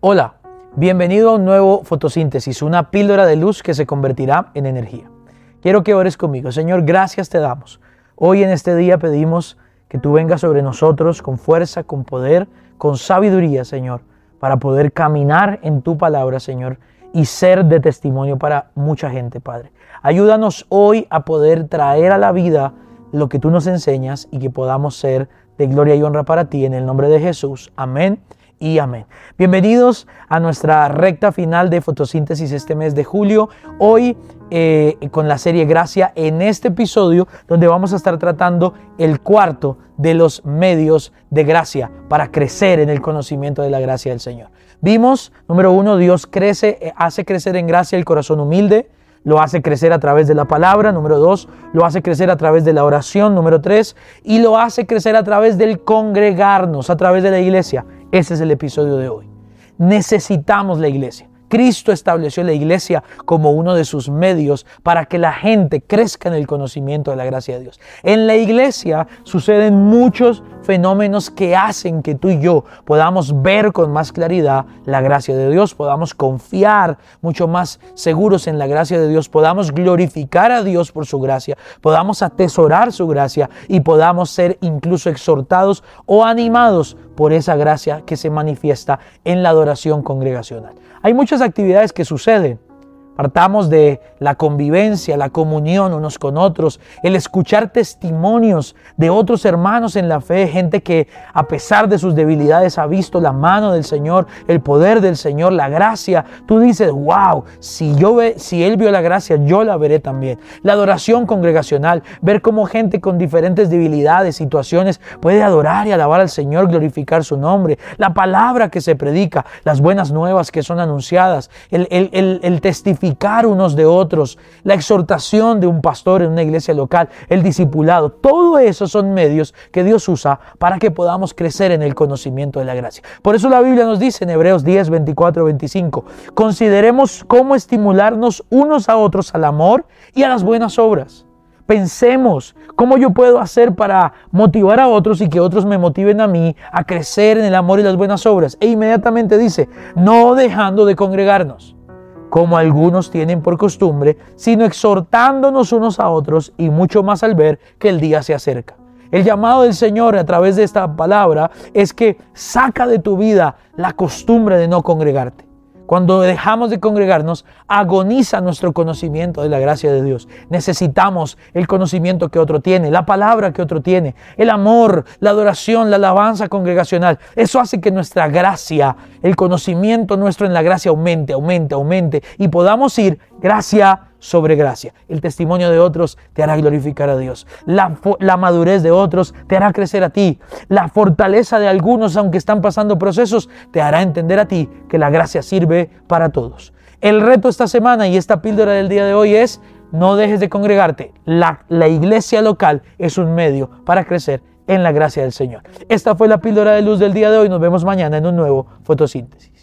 Hola, bienvenido a un nuevo fotosíntesis, una píldora de luz que se convertirá en energía. Quiero que ores conmigo. Señor, gracias te damos. Hoy en este día pedimos que tú vengas sobre nosotros con fuerza, con poder, con sabiduría, Señor, para poder caminar en tu palabra, Señor, y ser de testimonio para mucha gente, Padre. Ayúdanos hoy a poder traer a la vida lo que tú nos enseñas y que podamos ser de gloria y honra para ti en el nombre de Jesús. Amén y amén. Bienvenidos a nuestra recta final de fotosíntesis este mes de julio. Hoy eh, con la serie Gracia en este episodio donde vamos a estar tratando el cuarto de los medios de gracia para crecer en el conocimiento de la gracia del Señor. Vimos, número uno, Dios crece, eh, hace crecer en gracia el corazón humilde lo hace crecer a través de la palabra, número dos, lo hace crecer a través de la oración, número tres, y lo hace crecer a través del congregarnos, a través de la iglesia. Ese es el episodio de hoy. Necesitamos la iglesia. Cristo estableció la iglesia como uno de sus medios para que la gente crezca en el conocimiento de la gracia de Dios. En la iglesia suceden muchos fenómenos que hacen que tú y yo podamos ver con más claridad la gracia de Dios, podamos confiar mucho más seguros en la gracia de Dios, podamos glorificar a Dios por su gracia, podamos atesorar su gracia y podamos ser incluso exhortados o animados por esa gracia que se manifiesta en la adoración congregacional. Hay muchas actividades que suceden Partamos de la convivencia, la comunión unos con otros, el escuchar testimonios de otros hermanos en la fe, gente que a pesar de sus debilidades ha visto la mano del Señor, el poder del Señor, la gracia. Tú dices, wow, si yo ve, si él vio la gracia, yo la veré también. La adoración congregacional, ver cómo gente con diferentes debilidades, situaciones puede adorar y alabar al Señor, glorificar su nombre. La palabra que se predica, las buenas nuevas que son anunciadas, el, el, el, el unos de otros, la exhortación de un pastor en una iglesia local, el discipulado, todo eso son medios que Dios usa para que podamos crecer en el conocimiento de la gracia. Por eso la Biblia nos dice en Hebreos 10, 24, 25, consideremos cómo estimularnos unos a otros al amor y a las buenas obras. Pensemos cómo yo puedo hacer para motivar a otros y que otros me motiven a mí a crecer en el amor y las buenas obras. E inmediatamente dice, no dejando de congregarnos como algunos tienen por costumbre, sino exhortándonos unos a otros y mucho más al ver que el día se acerca. El llamado del Señor a través de esta palabra es que saca de tu vida la costumbre de no congregarte. Cuando dejamos de congregarnos, agoniza nuestro conocimiento de la gracia de Dios. Necesitamos el conocimiento que otro tiene, la palabra que otro tiene, el amor, la adoración, la alabanza congregacional. Eso hace que nuestra gracia, el conocimiento nuestro en la gracia aumente, aumente, aumente y podamos ir gracia sobre gracia. El testimonio de otros te hará glorificar a Dios. La, la, madurez de otros te hará crecer a ti. La fortaleza de algunos, aunque están pasando procesos, te hará entender a ti que la gracia sirve para todos. El reto esta semana y esta píldora del día de hoy es no dejes de congregarte. La, la iglesia local es un medio para crecer en la gracia del Señor. Esta fue la píldora de luz del día de hoy. Nos vemos mañana en un nuevo fotosíntesis.